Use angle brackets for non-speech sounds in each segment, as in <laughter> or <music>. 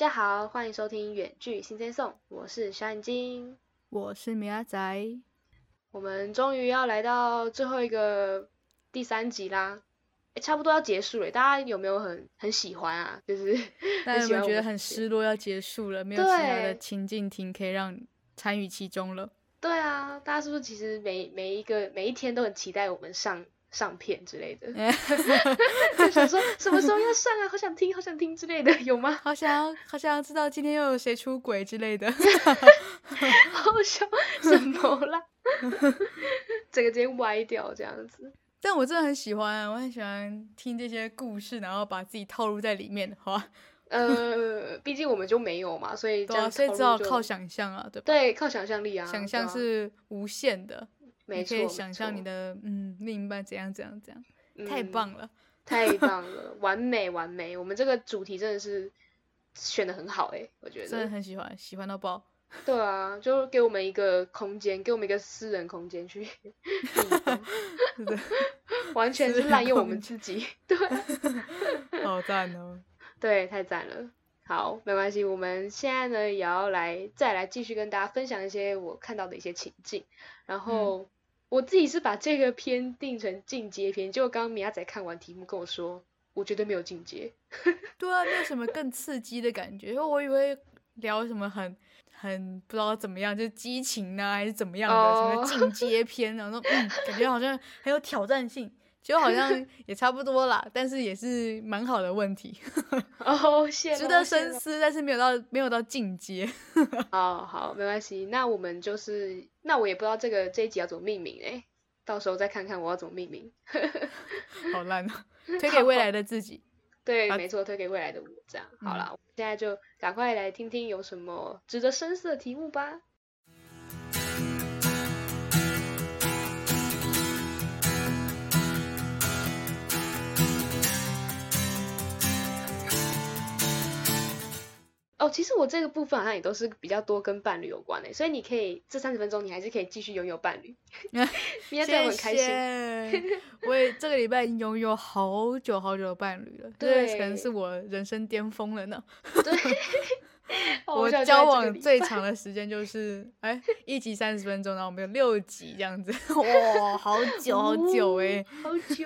大家好，欢迎收听《远距新鲜颂》，我是小眼睛，我是米阿仔。我们终于要来到最后一个第三集啦，哎，差不多要结束了，大家有没有很很喜欢啊？就是大家有没有觉得很失落要结束了，没有其他的情境听可以让参与其中了？对啊，大家是不是其实每每一个每一天都很期待我们上？上片之类的，<laughs> <laughs> 就想说什么时候要上啊？好想听，好想听之类的，有吗？好想好想知道今天又有谁出轨之类的，<laughs> 好笑什么啦？整个直接歪掉这样子。但我真的很喜欢，我很喜欢听这些故事，然后把自己套入在里面，好吧？呃，毕竟我们就没有嘛，所以这样，所以只好靠想象啊，对吧？对，靠想象力啊，想象是无限的。你可以想象你的嗯另一半怎样怎样怎样，太棒了，太棒了，完美完美！我们这个主题真的是选的很好哎，我觉得真的很喜欢，喜欢到爆。<laughs> 对啊，就给我们一个空间，给我们一个私人空间去，<laughs> 完全是滥用我们自己。对，<laughs> 好赞哦！对，太赞了。好，没关系，我们现在呢也要来再来继续跟大家分享一些我看到的一些情境，然后。我自己是把这个片定成进阶片，结果刚刚米亚仔看完题目跟我说，我绝对没有进阶。<laughs> 对啊，没有什么更刺激的感觉，因为我以为聊什么很很不知道怎么样，就是激情呢还是怎么样的什么进阶片，然后嗯，感觉好像很有挑战性。就好像也差不多啦，但是也是蛮好的问题，<laughs> 哦，值得深思，但是没有到没有到进阶。<laughs> 哦好，没关系，那我们就是那我也不知道这个这一集要怎么命名哎，到时候再看看我要怎么命名。<laughs> 好烂啊！推给未来的自己。对，没错，推给未来的我。这样好了，现在就赶快来听听有什么值得深思的题目吧。哦，其实我这个部分好像也都是比较多跟伴侣有关的，所以你可以这三十分钟你还是可以继续拥有伴侣 <laughs> <laughs> 谢谢。我也这个礼拜已经拥有好久好久的伴侣了，对，可能是我人生巅峰了呢。对，<laughs> 我交往最长的时间就是哎一集三十分钟，然后我们有六集这样子，哇，好久好久哎，好久。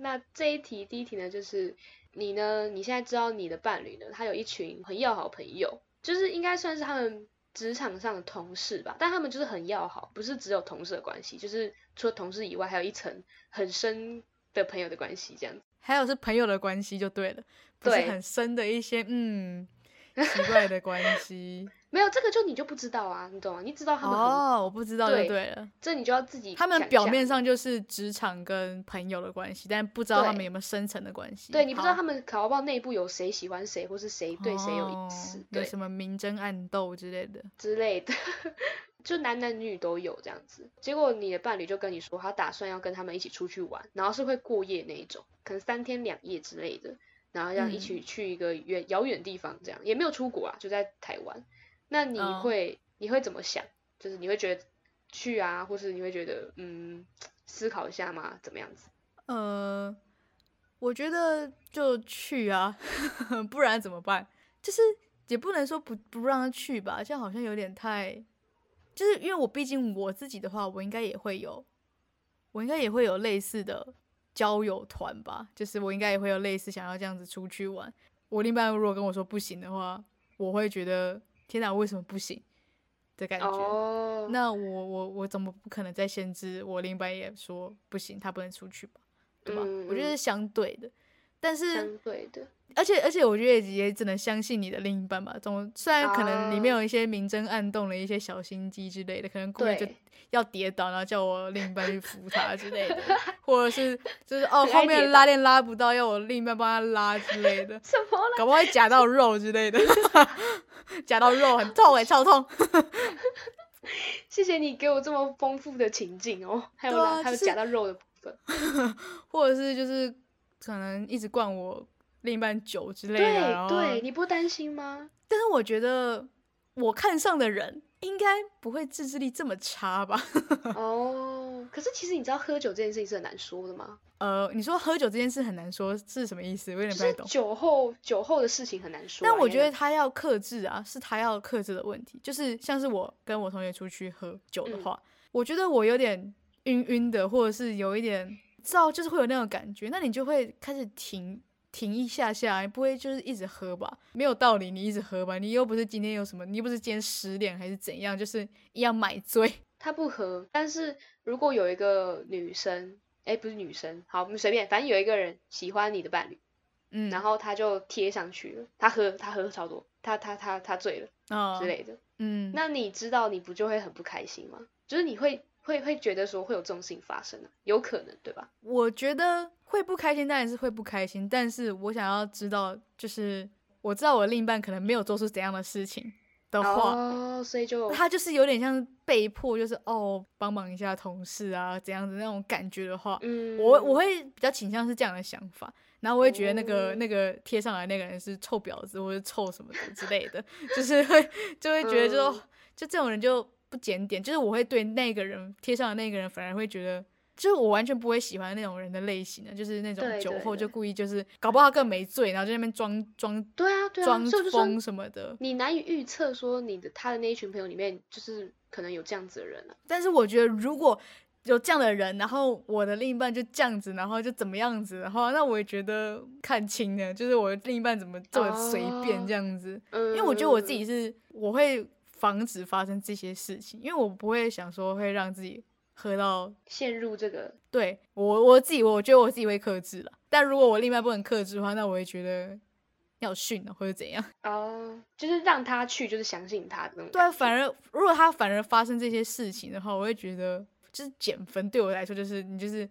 那这一题第一题呢就是。你呢？你现在知道你的伴侣呢？他有一群很要好朋友，就是应该算是他们职场上的同事吧。但他们就是很要好，不是只有同事的关系，就是除了同事以外，还有一层很深的朋友的关系，这样子。还有是朋友的关系就对了，不是很深的一些嗯奇怪的关系。没有这个就你就不知道啊，你懂吗？你知道他们哦，我不知道就对了。这你就要自己。他们表面上就是职场跟朋友的关系，但不知道他们有没有深层的关系。对，你不知道他们考报内部有谁喜欢谁，或是谁对谁有意思，对什么明争暗斗之类的之类的，<laughs> 就男男女女都有这样子。结果你的伴侣就跟你说，他打算要跟他们一起出去玩，然后是会过夜那一种，可能三天两夜之类的，然后要一起去一个远遥远地方，这样也没有出国啊，就在台湾。那你会你会怎么想？就是你会觉得去啊，或是你会觉得嗯思考一下吗？怎么样子？呃，我觉得就去啊，<laughs> 不然怎么办？就是也不能说不不让他去吧，这样好像有点太，就是因为我毕竟我自己的话，我应该也会有，我应该也会有类似的交友团吧，就是我应该也会有类似想要这样子出去玩。我另一半如果跟我说不行的话，我会觉得。天哪，为什么不行的感觉？那我我我怎么不可能再限制我另一半也说不行，他不能出去吧？对吧？我觉得是相对的，但是相对的。而且而且，我觉得也只能相信你的另一半吧。总虽然可能里面有一些明争暗斗的一些小心机之类的，可能故意就要跌倒，然后叫我另一半去扶他之类的，<laughs> 或者是就是哦后面拉链拉不到，要我另一半帮他拉之类的，<laughs> 什么？搞不好会夹到肉之类的，<laughs> 夹到肉很痛哎，超痛。谢谢你给我这么丰富的情境哦，还有还有夹到肉的部分，或者是就是可能一直灌我。另一半酒之类的，对对，你不担心吗？但是我觉得，我看上的人应该不会自制力这么差吧？<laughs> 哦，可是其实你知道喝酒这件事情是很难说的吗？呃，你说喝酒这件事很难说是什么意思？我有点不就是太懂。酒后酒后的事情很难说啊。但我觉得他要克制啊，是他要克制的问题。就是像是我跟我同学出去喝酒的嗯话，我觉得我有点晕晕的，或者是有一点知道，就是会有那种感觉，那你就会开始停停一下下，你不会就是一直喝吧？没有道理，你一直喝吧，你又不是今天有什么，你又不是今天失恋还是怎样，就是一样买醉。<laughs> 他不喝，但是如果有一个女生，哎，不是女生，好，我们随便，反正有一个人喜欢你的伴侣，嗯，然后他就贴上去了，他喝，他喝超多，他他他他醉了啊之类的，嗯，那你知道你不就会很不开心吗？就是你会会会觉得说会有这种事情发生啊，有可能对吧？我觉得会不开心，当然是会不开心，但是我想要知道，就是我知道我另一半可能没有做出怎样的事情的话，哦，所以就他就是有点像被迫，就是哦帮忙一下同事啊怎样的那种感觉的话，嗯，我我会比较倾向是这样的想法，然后我会觉得那个、哦那个贴上来那个人是臭婊子或者臭什么的之类的，<laughs> 就是会就会觉得就、嗯就这种人就不检点，就是我会对那个人贴上的那个人反而会觉得。就是我完全不会喜欢那种人的类型的，就是那种酒后就故意就是搞不好更没醉，然后在那边装装对啊对啊，装疯什么的。你难以预测说你的他的那一群朋友里面就是可能有这样子的人啊。但是我觉得如果有这样的人，然后我的另一半就这样子，然后就怎么样子的话，那我也觉得看清了，就是我的另一半怎么这么随便哦这样子。嗯，因为我觉得我自己是我会防止发生这些事情，因为我不会想说会让自己喝到。陷入这个对我我自己，我觉得我自己会克制了。但如果我另外不能克制的话，那我会觉得要训了或者怎样。哦，就是让他去，就是相信他的那种对反而如果他反而发生这些事情的话，我会觉得就是减分，对我来说就是你就是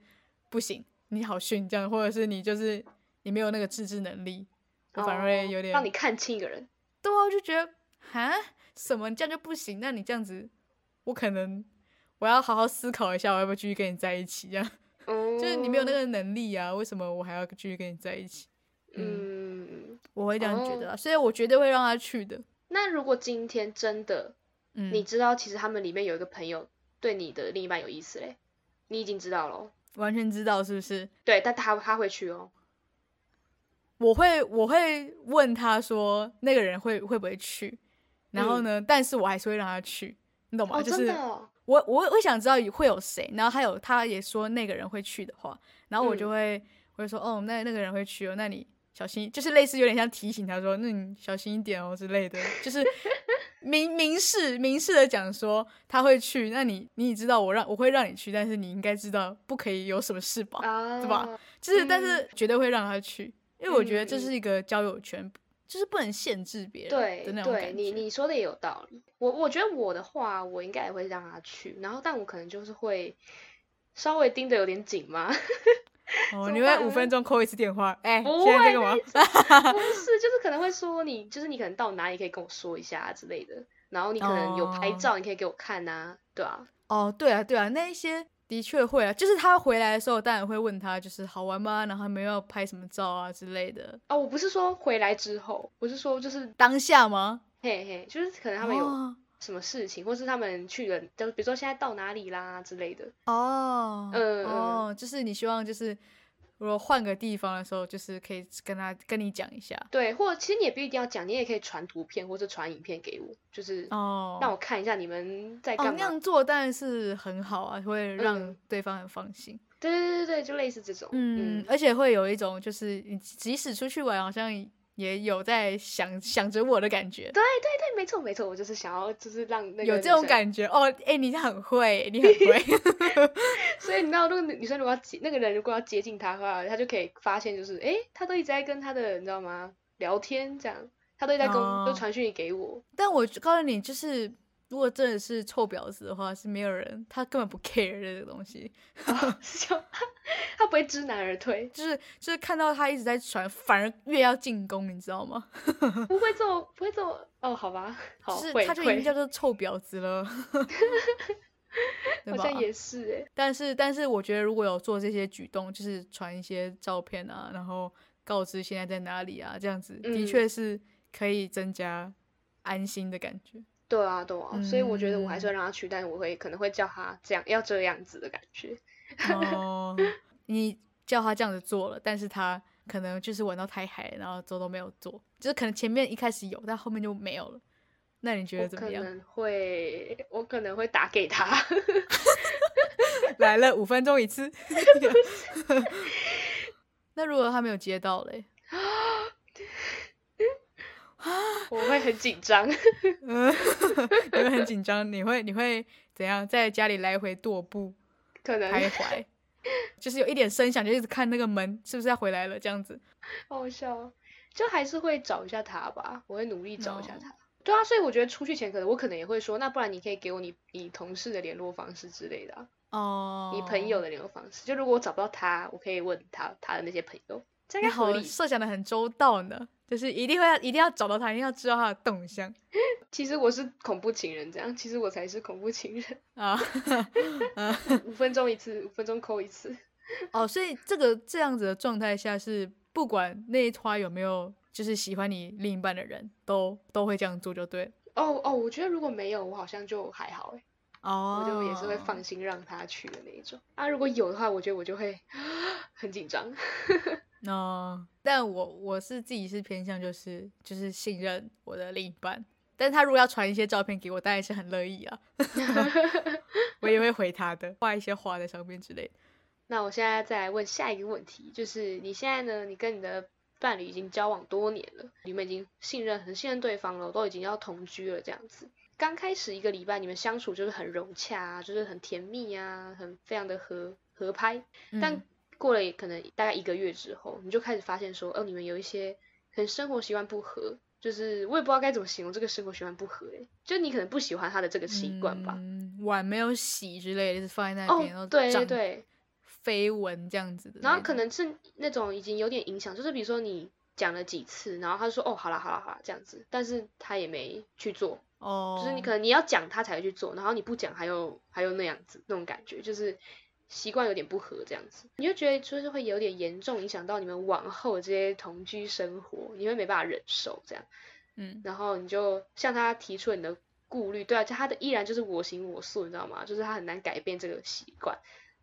不行，你好训这样，或者是你就是你没有那个自制能力，我反而会有点、哦让你看清一个人。对啊，我就觉得哈什么这样就不行，那你这样子，我可能我要好好思考一下，我要不要继续跟你在一起？这样、哦，就是你没有那个能力啊，为什么我还要继续跟你在一起？嗯，我会这样觉哦得啊，所以我绝对会让他去的。那如果今天真的嗯，你知道，其实他们里面有一个朋友对你的另一半有意思嘞，你已经知道了哦，完全知道是不是？对，但他他会去哦。我会我会问他说那个人会会不会去，然后呢，但是我还是会让他去，你懂吗？就是哦，我我我想知道会有谁，然后还有他也说那个人会去的话，然后我就嗯。会、我就说哦，那那个人会去哦，那你小心，就是类似有点像提醒他说，那你小心一点哦之类的，就是 <laughs> 明明示明示的讲说他会去，那你你也知道我让我会让你去，但是你应该知道不可以有什么事吧，啊，对吧？就是但嗯。是绝对会让他去，因为我觉得这是一个交友圈，就是不能限制别人对的对，你你说的也有道理。我我觉得我的话，我应该也会让他去，然后但我可能就是会稍微盯得有点紧嘛，哦，<laughs> 你会五分钟扣一次电话，哎、不现在会这个吗？不是，就是可能会说你，就是你可能到哪里可以跟我说一下啊之类的，然后你可能有拍哦照，你可以给我看呐、对啊，哦，对啊，对啊，那一些的确会啊，就是他回来的时候，当然会问他，就是好玩吗？然后他们要拍什么照啊之类的。哦，我不是说回来之后，我是说就是当下吗？嘿嘿，就是可能他们有哦什么事情，或是他们去了，就比如说现在到哪里啦之类的，哦，嗯嗯哦，就是你希望就是如果换个地方的时候，就是可以跟他跟你讲一下对，或者其实你也不一定要讲，你也可以传图片或者传影片给我，就是哦。让我看一下你们在哦，干嘛。那样做当然是很好啊，会让嗯对方很放心。对对对对，就类似这种，嗯，而且会有一种就是你即使出去玩，好像也有在想想着我的感觉。对对对，没错没错，我就是想要就是让那个有这种感觉哦，哎、你很会，<laughs> 你很会，<laughs> 所以你知道，那个女生如果要接那个人如果要接近他的话，他就可以发现，就是哎，他都一直在跟他的，你知道吗？聊天这样，他都一直在跟、哦就传讯息给我。但我告诉你，就是如果真的是臭婊子的话，是没有人，他根本不 care 这个东西，是就他不会知难而退，就是就是看到他一直在传，反而越要进攻，你知道吗？<laughs> 不会做不会做哦，好吧，好就是他就已经，叫做臭婊子了？<laughs> 好像也是诶。但是但是我觉得如果有做这些举动，就是传一些照片啊，然后告知现在在哪里啊，这样子的嗯确是可以增加安心的感觉。对啊，对啊，所以我觉得我还是会让他去，但是我会可能会叫他这样，要这样子的感觉。哦，<laughs> 你叫他这样子做了，但是他可能就是玩到太嗨，然后做都没有做，就是可能前面一开始有，但后面就没有了。那你觉得怎么样？可能会，我可能会打给他。<laughs> <laughs> 来了五分钟一次。那如果他没有接到嘞？我会很紧张。嗯，<laughs> 你会很紧张？你会你会怎样？在家里来回踱步，可能徘徊，就是有一点声响，就一直看那个门是不是要回来了这样子。<laughs> 好笑，就还是会找一下他吧。我会努力找一下他。对啊，所以我觉得出去前，可能我可能也会说，那不然你可以给我你你同事的联络方式之类的哦，你朋友的联络方式。就如果我找不到他，我可以问他他的那些朋友。这个好设想的很周到呢，就是一定会要一定要找到他，一定要知道他的动向。<laughs> 其实我是恐怖情人，这样其实我才是恐怖情人啊。<laughs> 五分钟一次，五分钟扣一次。哦，所以这个这样子的状态下是不管那一团有没有。就是喜欢你另一半的人都都会这样做就对。哦哦，我觉得如果没有，我好像就还好哎。哦。我就也是会放心让他去的那一种。啊，如果有的话，我觉得我就会很紧张。<laughs> 哦，但我我是自己是偏向就是就是信任我的另一半，但是他如果要传一些照片给我，当然是很乐意啊。<laughs> <laughs> 我也会回他的，画一些画在上面之类的。那我现在再来问下一个问题，就是你现在呢？你跟你的伴侣已经交往多年了，你们已经信任很信任对方了，都已经要同居了这样子。刚开始一个礼拜，你们相处就是很融洽啊，就是很甜蜜啊，很非常的合合拍。但过了可能大概一个月之后，你就开始发现说，哦，你们有一些可能生活习惯不合，就是我也不知道该怎么形容这个生活习惯不合。哎，就你可能不喜欢他的这个习惯吧，碗没有洗之类的，是放在那边，哦，对对对。绯闻这样子的，然后可能是那种已经有点影响，就是比如说你讲了几次，然后他说哦，好了好了好了这样子，但是他也没去做，哦，就是你可能你要讲他才会去做，然后你不讲还有还有那样子那种感觉，就是习惯有点不合这样子，你就觉得就是会有点严重影响到你们往后这些同居生活，你会没办法忍受这样，嗯，然后你就向他提出你的顾虑，对啊，就他的依然就是我行我素，你知道吗？就是他很难改变这个习惯。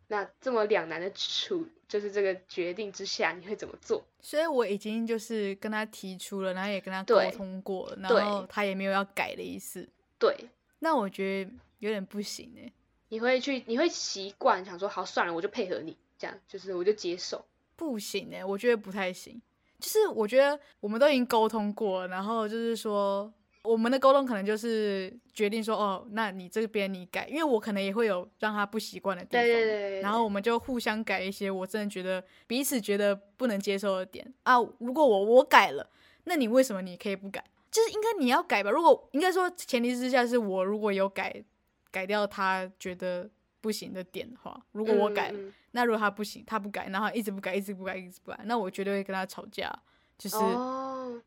那这么两难的处，就是这个决定之下，你会怎么做？所以我已经就是跟他提出了，然后也跟他沟通过了，然后他也没有要改的意思。对，那我觉得有点不行哎。你会去，你会习惯想说，好算了，我就配合你，这样就是我就接受。不行哎，我觉得不太行。就是我觉得我们都已经沟通过，然后就是说。我们的沟通可能就是决定说，哦，那你这边你改，因为我可能也会有让他不习惯的地方，对对对，然后我们就互相改一些我真的觉得彼此觉得不能接受的点啊。如果我我改了，那你为什么你可以不改？就是应该你要改吧。如果应该说前提之下是我如果有改改掉他觉得不行的点的话，如果我改了，那如果他不行，他不改，然后一直不改，一直不改，一直不改，那我绝对会跟他吵架。就是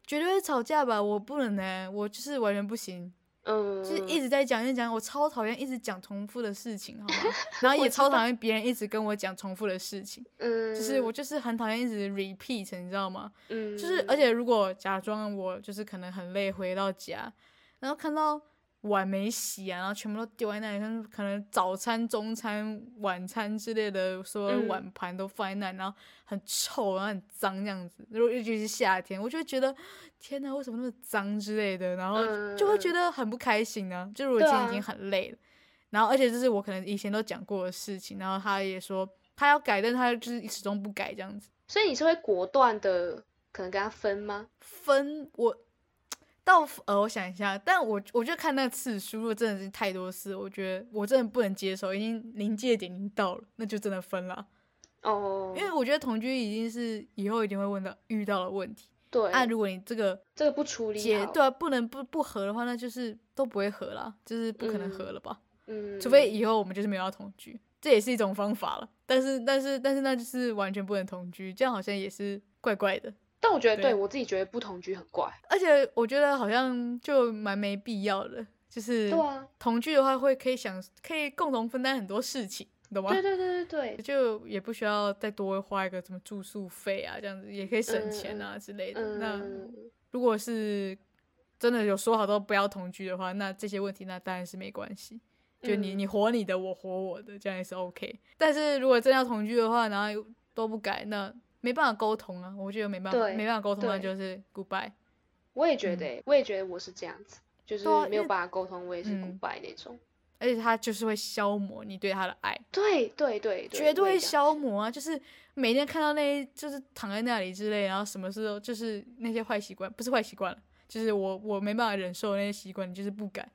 绝对会吵架吧，我不能呢，我就是完全不行，嗯，就是一直在讲，一直讲，我超讨厌一直讲重复的事情，好吗？<laughs> 然后也超讨厌别人一直跟我讲重复的事情，嗯，就是我就是很讨厌一直 repeat，你知道吗？嗯，就是而且如果假装我就是可能很累回到家，然后看到。碗没洗啊，然后全部都丢在那里，像可能早餐、中餐、晚餐之类的，所有碗盘都放在那，然后很臭，然后很脏这样子。如果尤其是夏天，我就会觉得天哪，为什么那么脏之类的，然后就会觉得很不开心呢。就如果今天已经很累了，然后而且这是我可能以前都讲过的事情，然后他也说他要改，但他就是始终不改这样子。所以你是会果断的可能跟他分吗？分我。到呃，我想一下，但我我就看那次数，如果真的是太多次，我觉得我真的不能接受，已经临界点已经到了，那就真的分了。哦，因为我觉得同居已经是以后一定会问到遇到的问题。对，那如果你这个这个不处理解，对啊，不能不不合的话，那就是都不会合了，就是不可能合了吧？嗯，除非以后我们就是没有要同居，这也是一种方法了。但是但是但是那就是完全不能同居，这样好像也是怪怪的。但我觉得，对我自己觉得不同居很怪，而且我觉得好像就蛮没必要的。就是同居的话，会可以想可以共同分担很多事情，懂吗？对对对对对，就也不需要再多花一个什么住宿费啊，这样子也可以省钱啊之类的。那如果是真的有说好都不要同居的话，那这些问题那当然是没关系。就你嗯你活你的，我活我的，这样也是 OK。但是如果真要同居的话，然后又都不改，那没办法沟通啊。我觉得没办法，没办法沟通，那就是 goodbye。我也觉得欸、我也觉得我是这样子，就是没有办法沟通，我也是嗯 goodbye 那种。而且他就是会消磨你对他的爱，对对对对，绝对消磨啊！就是每天看到那些就是躺在那里之类，然后什么事都就是那些坏习惯，不是坏习惯了，就是我我没办法忍受那些习惯，你就是不改。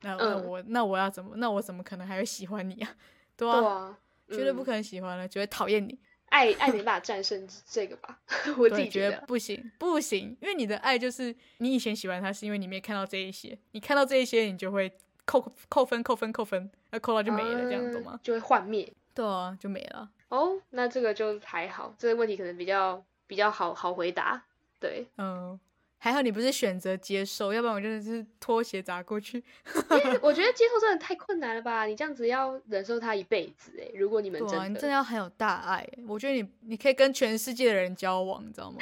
那我那我要怎么？那我怎么可能还会喜欢你啊？<laughs> 对对啊，绝对不可能喜欢了，只会讨厌你。爱爱没办法战胜这个吧，<laughs> 我自，己觉得。不行不行，因为你的爱就是你以前喜欢他，是因为你没看到这一些，你看到这一些，你就会扣扣分扣分扣分，那扣到就没了，这样懂吗？嗯就会幻灭。对啊，就没了。哦，那这个就还好，这个问题可能比较比较好好回答。对，嗯，还好你不是选择接受，要不然我真的是拖鞋砸过去。<laughs> 我觉得接受真的太困难了吧？你这样子要忍受他一辈子哎，如果你们对啊，你真的，真的要很有大爱欸。我觉得你你可以跟全世界的人交往，你知道吗？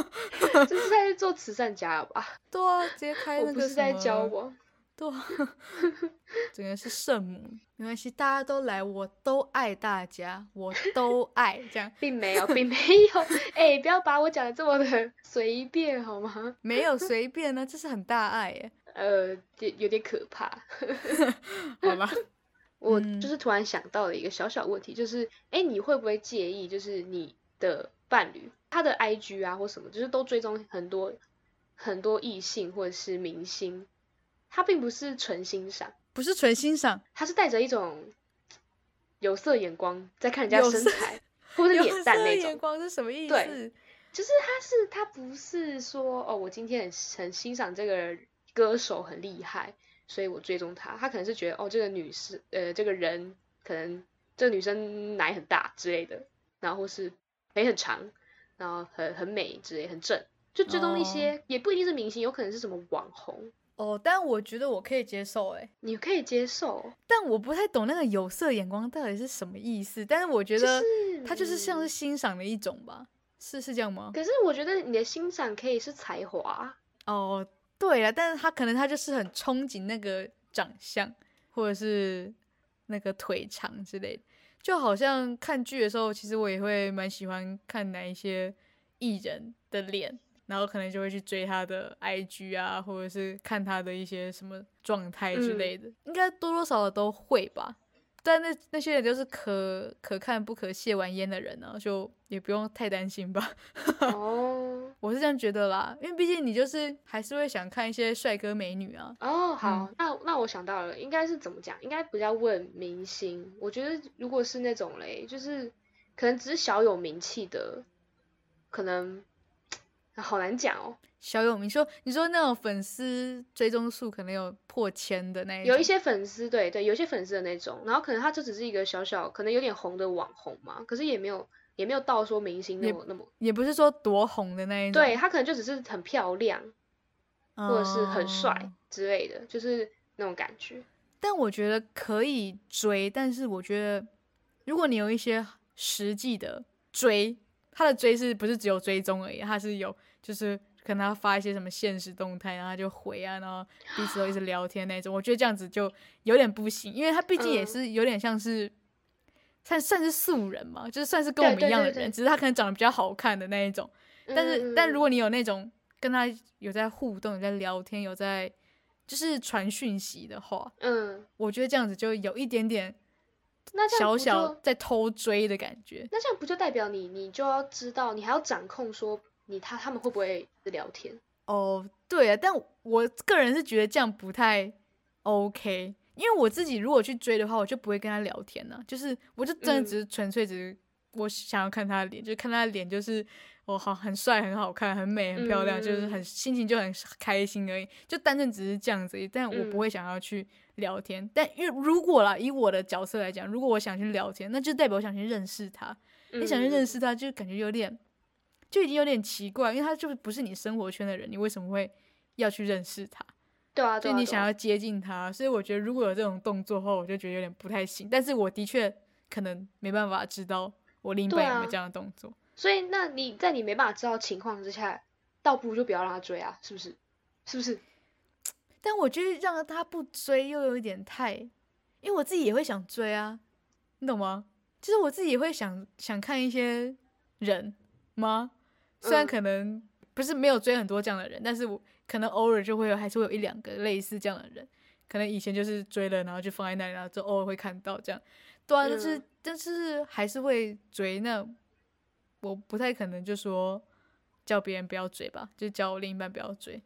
<laughs> 这是在做慈善家了吧？<laughs> 对啊，直接开我那个我不是在交，往。对啊，<laughs> 整个是圣母。没关系，大家都来，我都爱大家，我都 <laughs> 爱这样。并没有，并没有，哎、不要把我讲的这么的随便好吗？<laughs> 没有随便呢、这是很大爱耶。呃，有有点可怕。好吧，我嗯就是突然想到了一个小小问题，就是，哎、你会不会介意，就是你的伴侣他的 IG 啊或什么，就是都追踪很多很多异性或者是明星，他并不是纯欣赏，不是纯欣赏，他是带着一种有色眼光在看人家身材或者有脸蛋那种。眼光是什么意对思？就是他是他不是说哦，我今天很很欣赏这个歌手很厉害，所以我追踪他。他可能是觉得哦，这个女士呃这个人可能这个女生奶很大之类的，然后或是腿很长，然后很很美之类，很正，就追踪一些、也不一定是明星，有可能是什么网红，哦，但我觉得我可以接受，哎，你可以接受。但我不太懂那个有色眼光到底是什么意思。但是我觉得就是它就是像是嗯欣赏的一种吧，是是这样吗？可是我觉得你的欣赏可以是才华，哦，对啊，但是他可能他就是很憧憬那个长相，或者是那个腿长之类的。就好像看剧的时候，其实我也会蛮喜欢看哪一些艺人的脸，然后可能就会去追他的 IG 啊，或者是看他的一些什么状态之嗯类的，应该多多少少都会吧。但那那些人就是可可看不可亵玩焉的人呢、就也不用太担心吧。<laughs> 哦我是这样觉得啦，因为毕竟你就是还是会想看一些帅哥美女啊。哦，好，那那我想到了，应该是怎么讲？应该不要问明星。我觉得如果是那种嘞，就是可能只是小有名气的，可能好难讲哦。小有名说，你说那种粉丝追踪数可能有破千的那一种，有一些粉丝，对对，有一些粉丝的那种，然后可能他就只是一个小小，可能有点红的网红嘛，可是也没有也没有到说明星那也么那么，也不是说多红的那一种，对他可能就只是很漂亮哦，或者是很帅之类的，就是那种感觉。但我觉得可以追，但是我觉得如果你有一些实际的追，他的追是不是只有追踪而已？他是有就是可能他发一些什么现实动态，然后他就回啊，然后彼此都一直聊天那种。我觉得这样子就有点不行，因为他毕竟也嗯是有点像是。算算是素人嘛，就是算是跟我们一样的人，只是他可能长得比较好看的那一种。但是，但如果果你有那种跟他有在互动、有在聊天、有在就是传讯息的话，嗯，我觉得这样子就有一点点那这样小小在偷追的感觉。那这样不就代表你，你就要知道，你还要掌控说你他他们会不会聊天？哦，对啊，但我个人是觉得这样不太 OK，因为我自己如果去追的话，我就不会跟他聊天呢、就是我就真的嗯只是纯粹只是我想要看他的脸，就看他的脸，就是我好很帅、很好看、很美、很漂亮，就是很嗯心情就很开心而已，就单纯只是这样子而已。但我不嗯会想要去聊天。但因为如果啦，以我的角色来讲，如果我想去聊天，那就代表我想去认识他。你想去认嗯识他，就感觉有点，就已经有点奇怪，因为他就不是你生活圈的人，你为什么会要去认识他？对啊，对啊，就你想要接近他，所以我觉得如果有这种动作的话，我就觉得有点不太行。但是我的确可能没办法知道我另一半有没有这样的动作。所以那你在你没办法知道情况之下，倒不如就不要让他追啊，是不是？是不是？但我觉得让他不追又有一点太，因为我自己也会想追啊，你懂吗？就是我自己也会想想看一些人吗？虽然嗯可能不是没有追很多这样的人，但是我可能偶尔就会有，还是会有一两个类似这样的人。可能以前就是追了，然后就放在那里，然后就偶尔会看到这样。对啊，但是、嗯但是还是会追。那我不太可能就说叫别人不要追吧，就叫我另一半不要追。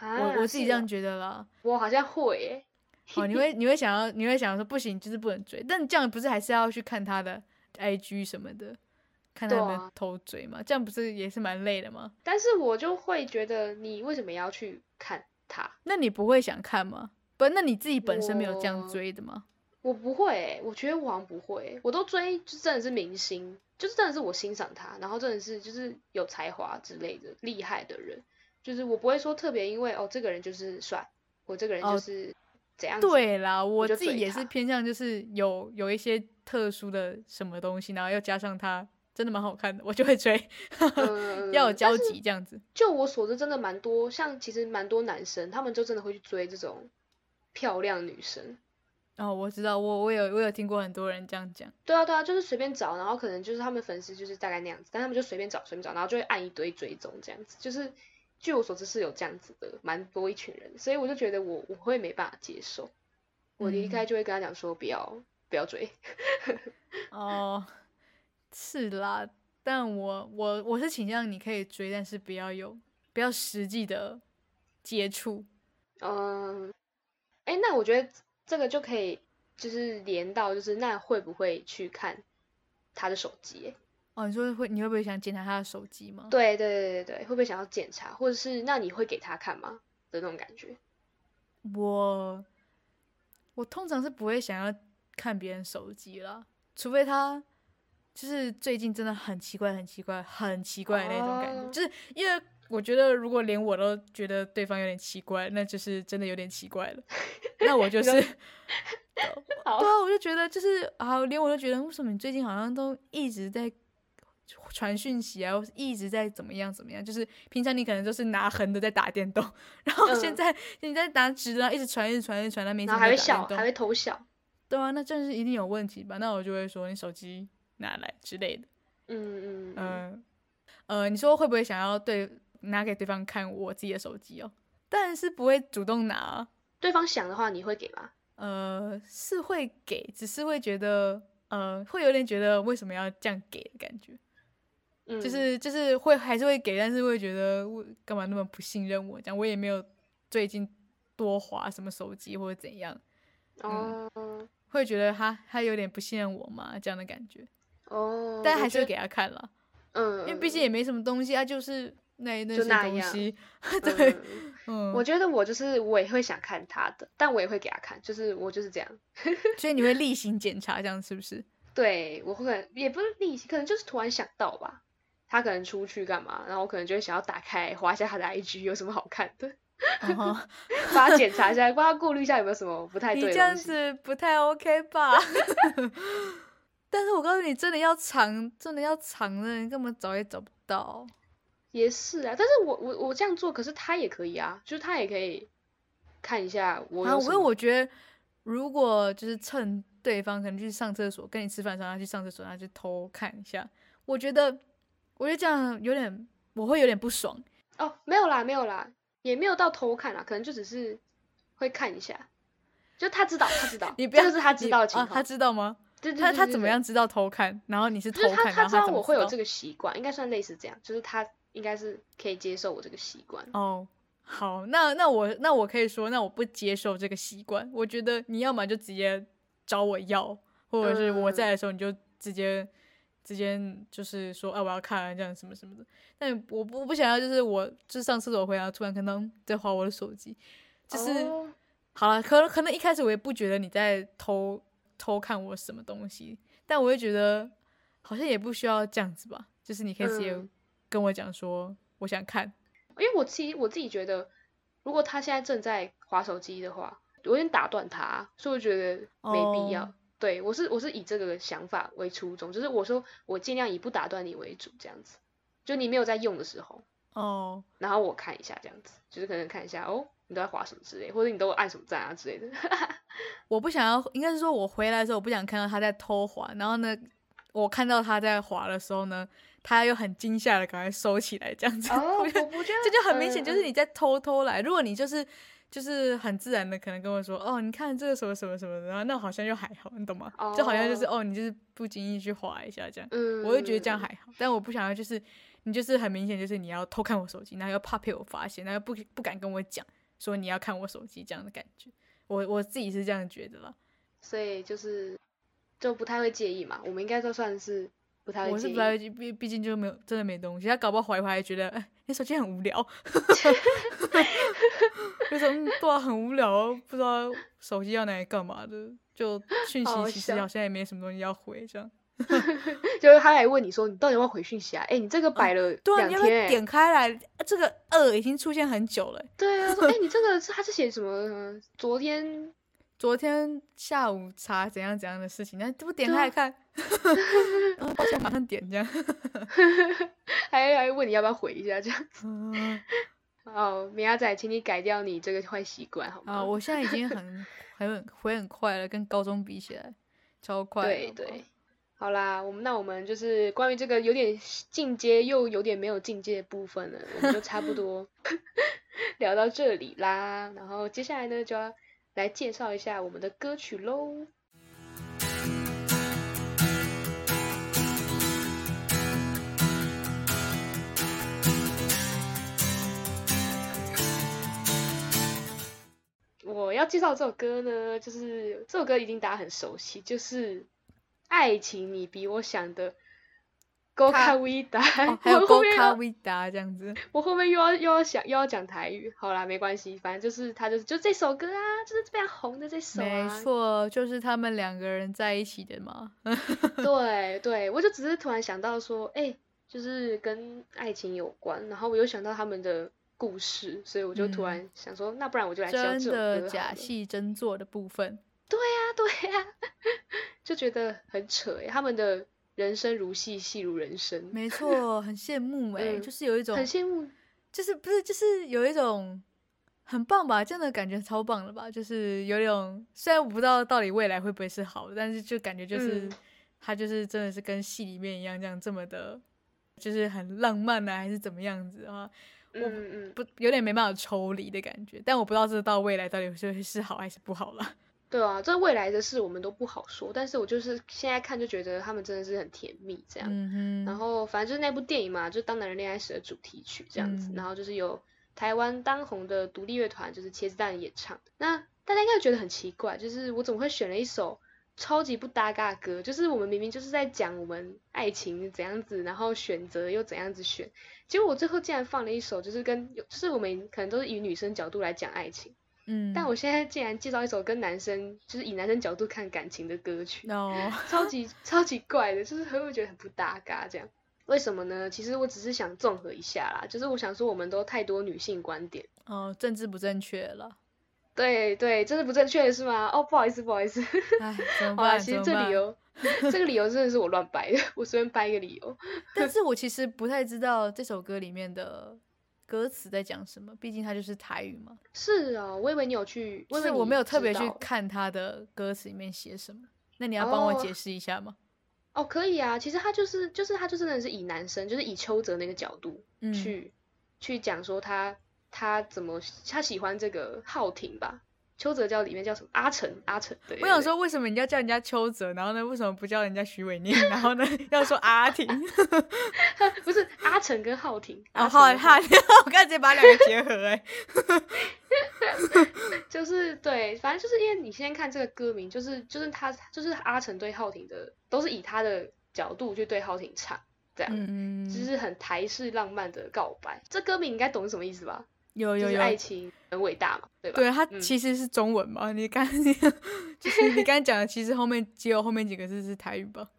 啊我我自己这样觉得啦。我好像会耶，<laughs> 哦，你会你会想要你会想要说不行，就是不能追，但这样不是还是要去看他的 IG 什么的，看他对有没有啊偷追嘛？这样不是也是蛮累的吗？但是我就会觉得你为什么要去看他？那你不会想看吗？不，那你自己本身没有这样追的吗？我不会诶，我觉得我好像不会欸，我都追，就真的是明星，就是真的是我欣赏他，然后真的是就是有才华之类的厉害的人，就是我不会说特别因为哦这个人就是帅，我这个人就哦是怎样子，对啦，我自己也是偏向就是有有一些特殊的什么东西，然后又加上他真的蛮好看的，我就会追，嗯，<laughs> 要有交集这样子。就我所知，真的蛮多，像其实蛮多男生，他们就真的会去追这种漂亮女生。哦，我知道，我我有我有听过很多人这样讲。对啊，对啊，就是随便找，然后可能就是他们粉丝就是大概那样子，但他们就随便找随便找，然后就会按一堆追踪这样子，就是据我所知是有这样子的，蛮多一群人，所以我就觉得我我会没办法接受，我离开嗯就会跟他讲说不要不要追，哦，是啦，但我我我是倾向你可以追，但是不要有不要实际的接触。嗯，哎，那我觉得这个就可以就是连到就是那会不会去看他的手机欸？哦，你说会你会不会想检查他的手机吗？对对对对对，会不会想要检查，或者是那你会给他看吗的那种感觉？我我通常是不会想要看别人手机啦，除非他就是最近真的很奇怪、很奇怪、很奇怪的那种感觉，哦就是因为我觉得如果连我都觉得对方有点奇怪，那就是真的有点奇怪了。<laughs> 那我就是 <laughs> 对，啊，我就觉得就是啊，连我都觉得为什么你最近好像都一直在传讯息啊，一直在怎么样怎么样，就是平常你可能都是拿横的在打电动，<laughs> 然后现嗯在你在拿直的，然后一直传一直传一直传，那没事然后还会笑，还会偷笑。对啊，那真是一定有问题吧？那我就会说你手机拿来之类的。嗯嗯嗯，嗯呃，你说会不会想要对拿给对方看我自己的手机哦？当然是不会主动拿啊，对方想的话，你会给吗？呃，是会给，只是会觉得呃，会有点觉得为什么要这样给的感觉，嗯，就是就是会还是会给，但是会觉得我干嘛那么不信任我？这样我也没有最近多划什么手机或者怎样，哦会觉得他他有点不信任我嘛，这样的感觉。哦，但还是会给他看了，嗯，因为毕竟也没什么东西啊，就是那那那样东西，<laughs> 嗯对，嗯嗯，我觉得我就是我也会想看他的，但我也会给他看，就是我就是这样。<laughs> 所以你会例行检查，这样是不是？对，我会也不是例行，可能就是突然想到吧，他可能出去干嘛，然后我可能就会想要打开划一下他的 IG 有什么好看的，然后帮他检查一下，帮他过滤一下有没有什么不太你这样。子不太 OK 吧？<laughs> 但是我告诉你，真的要藏，真的要藏的，你根本找也找不到。也是啊，但是我我我这样做，可是他也可以啊，就是他也可以看一下我啊，因为有什么。我觉得，如果就是趁对方可能去上厕所，跟你吃饭的时候，他去上厕所，他去偷看一下，我觉得，我觉得这样有点，我会有点不爽。哦，没有啦，没有啦，也没有到偷看啦，可能就只是会看一下，就他知道，他知道，<laughs> 你不要，是他知道的情况。他知道吗？对对他他怎么样知道偷看？然后你是偷看，就是他他知道我会有这个习惯，应该算类似这样，就是他应该是可以接受我这个习惯。哦，好，那那我那我可以说，那我不接受这个习惯。我觉得你要么就直接找我要，或者是我嗯在的时候你就直接、直接就是说，啊，我要看这样什么什么的。但我不我不想要，就是我就是上厕所回来突然看到在划我的手机，就是、哦好了，可能可能一开始我也不觉得你在偷偷看我什么东西，但我会觉得好像也不需要这样子吧，就是你可以直接嗯跟我讲说我想看。因为我其实我自己觉得，如果他现在正在划手机的话，我有点打断他，所以我觉得没必要。哦对我是我是以这个想法为初衷，就是我说我尽量以不打断你为主，这样子。就你没有在用的时候，哦，然后我看一下这样子，就是可能看一下哦，你都在滑什么之类，或者你都按什么赞啊之类的。<laughs> 我不想要，应该是说我回来的时候，我不想看到他在偷滑，然后呢，我看到他在滑的时候呢，他又很惊吓的赶快收起来，这样子。<laughs> 这就很明显，就是嗯你在偷偷来。如果你就是就是很自然的，可能跟我说，哦，你看这个什么什么什么的，然后那好像又还好，你懂吗？就好像就是哦，你就是不经意去划一下这样，嗯，我会觉得这样还好。但我不想要就是你就是很明显就是你要偷看我手机，然后又怕被我发现，然后又不不敢跟我讲说你要看我手机这样的感觉。我我自己是这样觉得啦。所以就是就不太会介意嘛。我们应该都算是不太会。我是不太会，毕毕竟就没有真的没东西，他搞不好怀一怀还觉得，哎，你手机很无聊，<laughs> 就说嗯，对啊，很无聊哦，不知道手机要拿来干嘛的，就讯息其实好像也没什么东西要回，这样。<laughs> 就是他来问你说，你到底要不要回讯息啊？哎、你这个摆了对啊，你要不要点开来？这个二已经出现很久了，对啊，说哎、你这个是他是写什么？呃昨天昨天下午查怎样怎样的事情，那不点开来看，嗯抱歉马上点这样。<laughs> 还还问你要不要回一下这样。嗯哦，米亚仔，请你改掉你这个坏习惯好吗？啊，我现在已经很很回很快了，跟高中比起来，超快了。对对，好啦，我们那我们就是关于这个有点进阶又有点没有进阶的部分呢，我们就差不多 <laughs> 聊到这里啦。然后接下来呢，就要来介绍一下我们的歌曲喽。我要介绍这首歌呢，就是这首歌一定大家很熟悉，就是《爱情你比我想的高他卡维达》哦，<laughs> 还有我后高面要卡维达这样子。我后面又要 <laughs> 又要想又要讲台语，好啦，没关系，反正就是他就是就这首歌啊，就是非常红的这首没啊。错，就是他们两个人在一起的嘛。<laughs> 对对，我就只是突然想到说，哎、就是跟爱情有关，然后我又想到他们的故事，所以我就突嗯然想说，那不然我就来教这真首歌的假戏真做的部分，啊，对呀、<laughs> 就觉得很扯诶，他们的人生如戏，戏如人生，没 <laughs> 错，很羡慕哎、嗯就是有一种，很羡慕。就是不是就是有一种很棒吧，真的感觉超棒了吧，就是有一种虽然我不知道到底未来会不会是好的，但是就感觉就是、嗯他就是真的是跟戏里面一样，这样这么的，就是很浪漫啊，还是怎么样子啊？嗯嗯嗯，不，有点没办法抽离的感觉，但我不知道这到未来到底会是好还是不好了。<laughs> 对啊，这未来的事我们都不好说，但是我就是现在看就觉得他们真的是很甜蜜这样。然后反正就是那部电影嘛，就是《当男人恋爱时》的主题曲这样子，嗯然后就是有台湾当红的独立乐团就是茄子蛋演唱。那大家应该觉得很奇怪，就是我怎么会选了一首超级不搭嘎的歌？就是我们明明就是在讲我们爱情怎样子，然后选择又怎样子选，结果我最后竟然放了一首就是跟就是我们可能都是以女生角度来讲爱情，嗯，但我现在竟然介绍一首跟男生就是以男生角度看感情的歌曲。哦，<laughs> 超级超级怪的，就是会不会觉得很不搭嘎这样？为什么呢？其实我只是想综合一下啦，就是我想说我们都太多女性观点，哦，政治不正确了，对对，这是不正确的是吗？哦，不好意思不好意思，哎，<laughs> 好啦，其实这理由这个理由真的是我乱掰的，我随便掰一个理由。<laughs> 但是 <laughs> 我其实不太知道这首歌里面的歌词在讲什么，毕竟它就是台语嘛。是哦，我以为你有去，我以为是我没有特知别去看它的歌词里面写什么。那你要帮我哦解释一下吗？哦，可以啊，其实他就是就是他就真的是以男生，就是以邱泽那个角度嗯，去、去讲说他他怎么他喜欢这个浩廷吧。邱泽叫里面叫什么？阿成，阿成。对对我想说，为什么你要叫人家邱泽，然后呢，为什么不叫人家徐伟念，然后呢，要说阿婷？对 <laughs> 不是阿成跟浩廷。哦，阿好成跟浩哈，<laughs> 我刚才直接把两个结合、哎，<laughs> 就是对，反正就是因为你先看这个歌名，就是就是他就是阿成对浩廷的，都是以他的角度去对浩廷唱，这样，嗯，就是很台式浪漫的告白。这歌名你应该懂是什么意思吧？有有有，就是爱情很伟大嘛，对吧？对，它嗯其实是中文嘛？你刚 <laughs> 就是你刚才讲的，其实后面只有后面几个字是台语吧？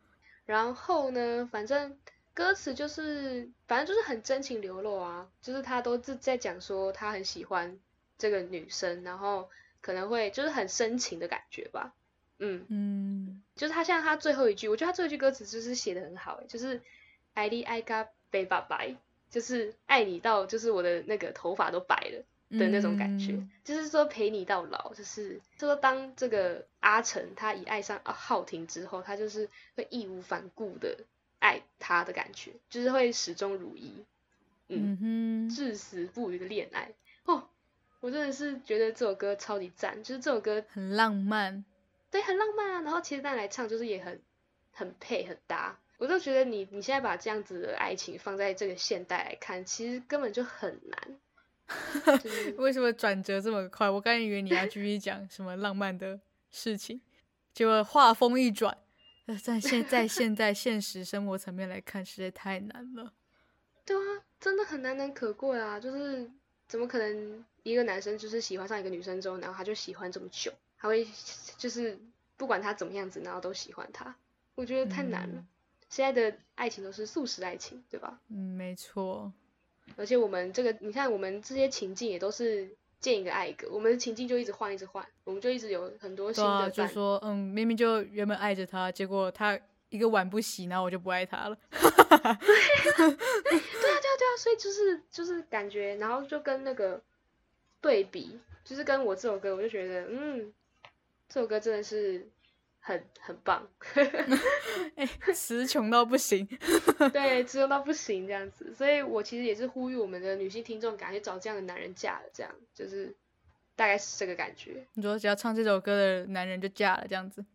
然后呢，反正歌词就是，反正就是很真情流露啊，就是他都是在讲说他很喜欢这个女生，然后可能会就是很深情的感觉吧，嗯，嗯，就是他像他最后一句，我觉得他最后一句歌词就是写的很好欸，就是爱你爱到白发白，就是爱你到就是我的那个头发都白了，的那种感觉，嗯就是说陪你到老，就是就说当这个阿成他一爱上浩廷之后，他就是会义无反顾的爱他的感觉，就是会始终如一，嗯，嗯哼，至死不渝的恋爱哦。我真的是觉得这首歌超级赞，就是这首歌很浪漫。对很浪漫啊，然后其实蛋来唱就是也很很配很搭。我就觉得你你现在把这样子的爱情放在这个现代来看，其实根本就很难。<laughs> 就是为什么转折这么快？我刚以为你要继续讲什么浪漫的事情，结果话锋一转，呃在现在现在现实生活层面来看，实在太难了。对啊，真的很难能可贵啊！就是怎么可能一个男生就是喜欢上一个女生之后，然后他就喜欢这么久，还会就是不管他怎么样子，然后都喜欢他，我觉得太难了。嗯现在的爱情都是速食爱情，对吧？嗯，没错，而且我们这个，你看我们这些情境也都是见一个爱一个，我们的情境就一直换，一直换，我们就一直有很多新的伴。就说嗯，明明就原本爱着他，结果他一个碗不洗，然后我就不爱他了。<laughs> 对啊对啊，对啊，所以就是就是感觉，然后就跟那个对比，就是跟我这首歌，我就觉得，嗯，这首歌真的是很很棒，<laughs> 哎、词穷到不行。对，词穷到不行这样子。所以我其实也是呼吁我们的女性听众，赶快去找这样的男人嫁了，这样就是大概是这个感觉。你说只要唱这首歌的男人就嫁了，这样子。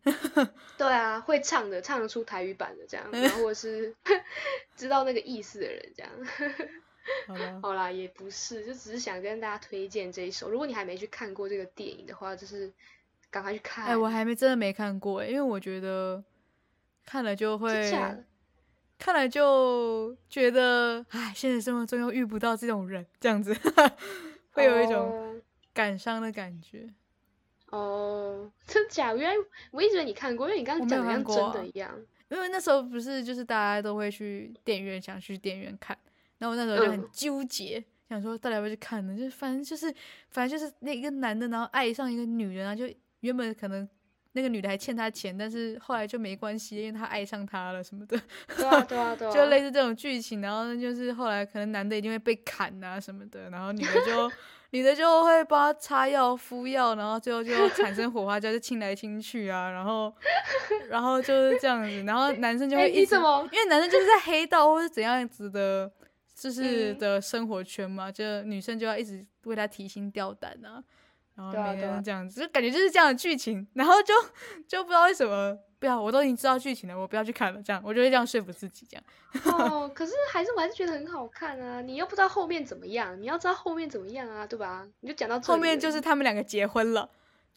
对啊，会唱的，唱得出台语版的这样，然后是 <laughs> 知道那个意思的人这样。好啦，也不是，就只是想跟大家推荐这一首。如果你还没去看过这个电影的话，就是赶快去看。哎、我还没真的没看过哎，因为我觉得看了就会看了就觉得，哎，现实生活中又遇不到这种人，这样子 <laughs> 会有一种哦感伤的感觉。哦，真假？原来我一直以为你看过，因为你刚刚讲的像真的一样。因为那时候不是就是大家都会去电影院，想去电影院看，然后我那时候就很嗯纠结，想说到底要不要去看呢？就是反正就是反正就是那一个男的，然后爱上一个女人，然后就原本可能那个女的还欠他钱，但是后来就没关系，因为他爱上她了什么的，对啊，对啊，<laughs> 对啊。就类似这种剧情。然后就是后来可能男的一定会被砍啊什么的，然后女的就 <laughs> 女的就会帮他擦药敷药，然后最后就产生火花，就亲来亲去啊，然后 <laughs> 然后就是这样子，然后男生就哎会一直因为男生就是在黑道或是怎样子的，就是嗯的生活圈嘛，就女生就要一直为他提心吊胆啊，然后每天这样子，就感觉就是这样的剧情，然后就就不知道为什么，不要，我都已经知道剧情了，我不要去看了，这样我就会这样说服自己，这样。<laughs> 哦，可是还是我还是觉得很好看啊！你又不知道后面怎么样，你要知道后面怎么样啊，对吧？你就讲到后面就是他们两个结婚了，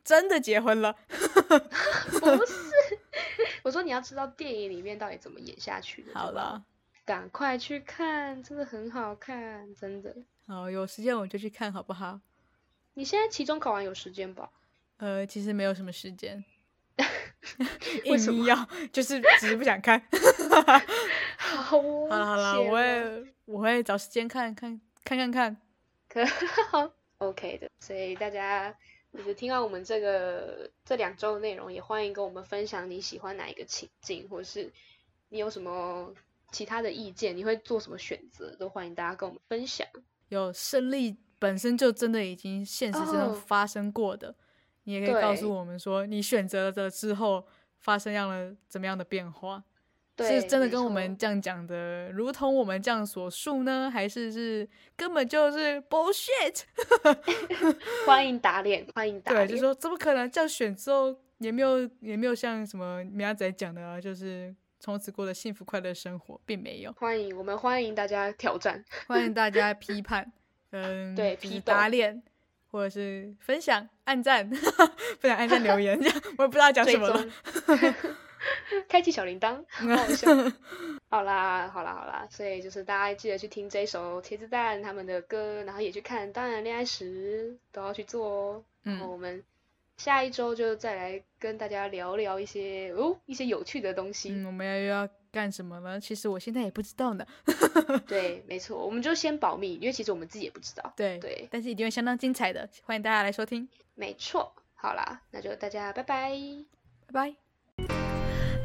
真的结婚了。<laughs> 不是？我说你要知道电影里面到底怎么演下去的。好了，赶快去看，真的很好看，真的。好，有时间我就去看好不好？你现在期中考完有时间吧？呃，其实没有什么时间，<laughs> 为什么要就是只是不想看。<laughs> 好哦，好了好了，我会我会找时间看看看看看。可好 OK 的，所以大家就是听完我们这个这两周的内容，也欢迎跟我们分享你喜欢哪一个情境，或是你有什么其他的意见，你会做什么选择，都欢迎大家跟我们分享。有胜利本身就真的已经现实中哦发生过的，你也可以告诉我们说，你选择了之后发生样了怎么样的变化？是真的跟我们这样讲的，如同我们这样所述呢，还是是根本就是 bullshit？<laughs> 欢迎打脸，欢迎打脸对，脸，就说怎么可能这样选之后也没有也没有像什么苗仔讲的啊，就是从此过的幸福快乐生活，并没有。欢迎我们欢迎大家挑战。欢迎大家批判，嗯，对批斗打脸，或者是分享、按赞，<laughs> 不想按赞留言，这样我也不知道讲什么 <laughs> 开启小铃铛，好好笑。<laughs> 好啦，好啦，好啦，所以就是大家记得去听这首茄子蛋他们的歌，然后也去看《当然恋爱时》，都要去做哦。然后嗯，我们下一周就再来跟大家聊聊一些哦一些有趣的东西。嗯，我们要又要干什么呢？其实我现在也不知道呢。<laughs> 对，没错，我们就先保密，因为其实我们自己也不知道。对对但是一定会相当精彩的，欢迎大家来收听，没错，好啦，那就大家拜拜。拜拜。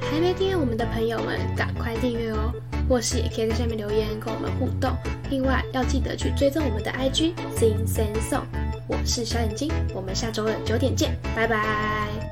还没订阅我们的朋友们，赶快订阅哦！或是也可以在下面留言跟我们互动。另外要记得去追踪我们的 IG Sing Sing Song，我是小眼睛，我们下周二九点见，拜拜。